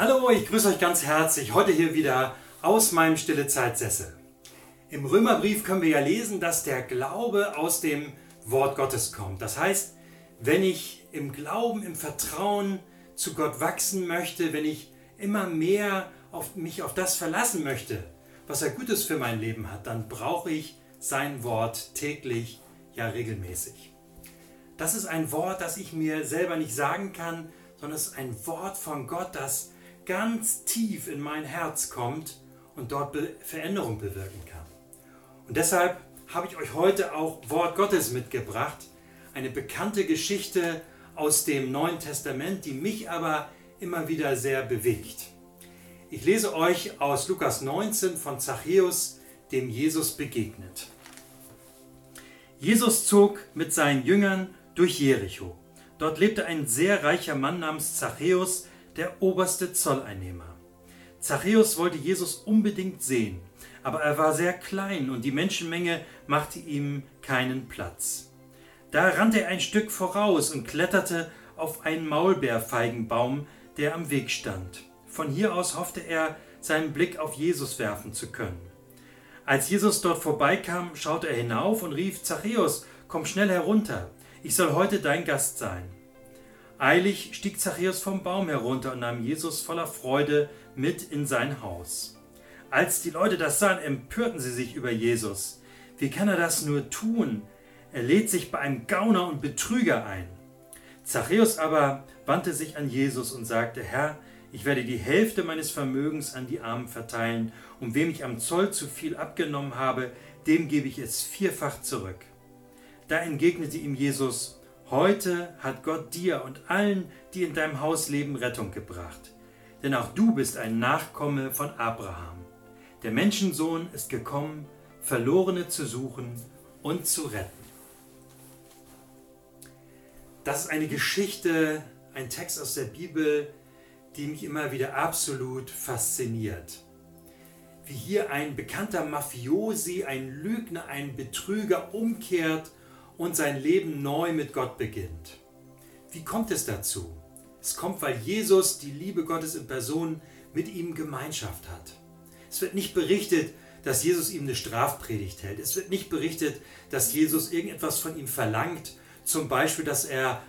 Hallo, ich grüße euch ganz herzlich. Heute hier wieder aus meinem Stille Zeitsessel. Im Römerbrief können wir ja lesen, dass der Glaube aus dem Wort Gottes kommt. Das heißt, wenn ich im Glauben, im Vertrauen zu Gott wachsen möchte, wenn ich immer mehr auf mich auf das verlassen möchte, was er Gutes für mein Leben hat, dann brauche ich sein Wort täglich, ja regelmäßig. Das ist ein Wort, das ich mir selber nicht sagen kann, sondern es ist ein Wort von Gott, das ganz tief in mein Herz kommt und dort Veränderung bewirken kann. Und deshalb habe ich euch heute auch Wort Gottes mitgebracht, eine bekannte Geschichte aus dem Neuen Testament, die mich aber immer wieder sehr bewegt. Ich lese euch aus Lukas 19 von Zachäus, dem Jesus begegnet. Jesus zog mit seinen Jüngern durch Jericho. Dort lebte ein sehr reicher Mann namens Zachäus, der oberste Zolleinnehmer. Zachäus wollte Jesus unbedingt sehen, aber er war sehr klein und die Menschenmenge machte ihm keinen Platz. Da rannte er ein Stück voraus und kletterte auf einen Maulbeerfeigenbaum, der am Weg stand. Von hier aus hoffte er, seinen Blick auf Jesus werfen zu können. Als Jesus dort vorbeikam, schaute er hinauf und rief, Zachäus, komm schnell herunter, ich soll heute dein Gast sein. Eilig stieg Zachäus vom Baum herunter und nahm Jesus voller Freude mit in sein Haus. Als die Leute das sahen, empörten sie sich über Jesus. Wie kann er das nur tun? Er lädt sich bei einem Gauner und Betrüger ein. Zachäus aber wandte sich an Jesus und sagte, Herr, ich werde die Hälfte meines Vermögens an die Armen verteilen, und wem ich am Zoll zu viel abgenommen habe, dem gebe ich es vierfach zurück. Da entgegnete ihm Jesus, Heute hat Gott dir und allen, die in deinem Haus leben, Rettung gebracht. Denn auch du bist ein Nachkomme von Abraham. Der Menschensohn ist gekommen, Verlorene zu suchen und zu retten. Das ist eine Geschichte, ein Text aus der Bibel, die mich immer wieder absolut fasziniert. Wie hier ein bekannter Mafiosi, ein Lügner, ein Betrüger umkehrt und sein Leben neu mit Gott beginnt. Wie kommt es dazu? Es kommt, weil Jesus, die Liebe Gottes in Person, mit ihm Gemeinschaft hat. Es wird nicht berichtet, dass Jesus ihm eine Strafpredigt hält. Es wird nicht berichtet, dass Jesus irgendetwas von ihm verlangt, zum Beispiel, dass er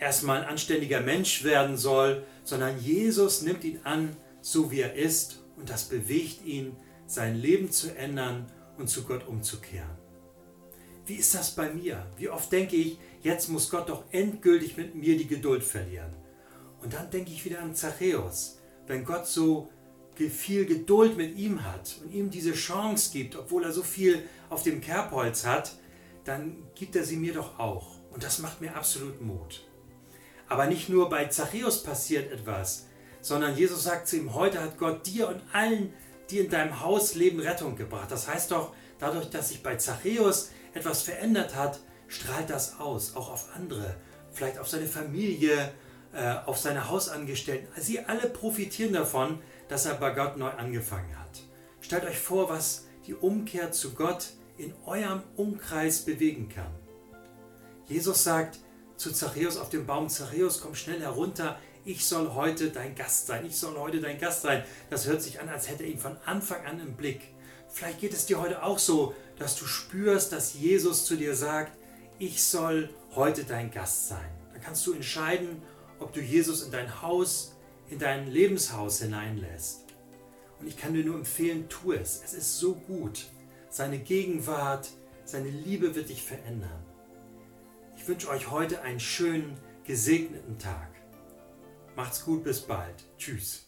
erstmal ein anständiger Mensch werden soll, sondern Jesus nimmt ihn an, so wie er ist, und das bewegt ihn, sein Leben zu ändern und zu Gott umzukehren. Wie ist das bei mir? Wie oft denke ich, jetzt muss Gott doch endgültig mit mir die Geduld verlieren. Und dann denke ich wieder an Zachäus. Wenn Gott so viel Geduld mit ihm hat und ihm diese Chance gibt, obwohl er so viel auf dem Kerbholz hat, dann gibt er sie mir doch auch. Und das macht mir absolut Mut. Aber nicht nur bei Zachäus passiert etwas, sondern Jesus sagt zu ihm, heute hat Gott dir und allen, die in deinem Haus leben, Rettung gebracht. Das heißt doch, dadurch, dass sich bei Zachäus etwas verändert hat, strahlt das aus, auch auf andere, vielleicht auf seine Familie, äh, auf seine Hausangestellten. Sie alle profitieren davon, dass er bei Gott neu angefangen hat. Stellt euch vor, was die Umkehr zu Gott in eurem Umkreis bewegen kann. Jesus sagt zu Zachäus auf dem Baum, Zachäus, komm schnell herunter, ich soll heute dein Gast sein, ich soll heute dein Gast sein. Das hört sich an, als hätte er ihn von Anfang an im Blick. Vielleicht geht es dir heute auch so, dass du spürst, dass Jesus zu dir sagt, ich soll heute dein Gast sein. Dann kannst du entscheiden, ob du Jesus in dein Haus, in dein Lebenshaus hineinlässt. Und ich kann dir nur empfehlen, tu es. Es ist so gut. Seine Gegenwart, seine Liebe wird dich verändern. Ich wünsche euch heute einen schönen, gesegneten Tag. Macht's gut, bis bald. Tschüss.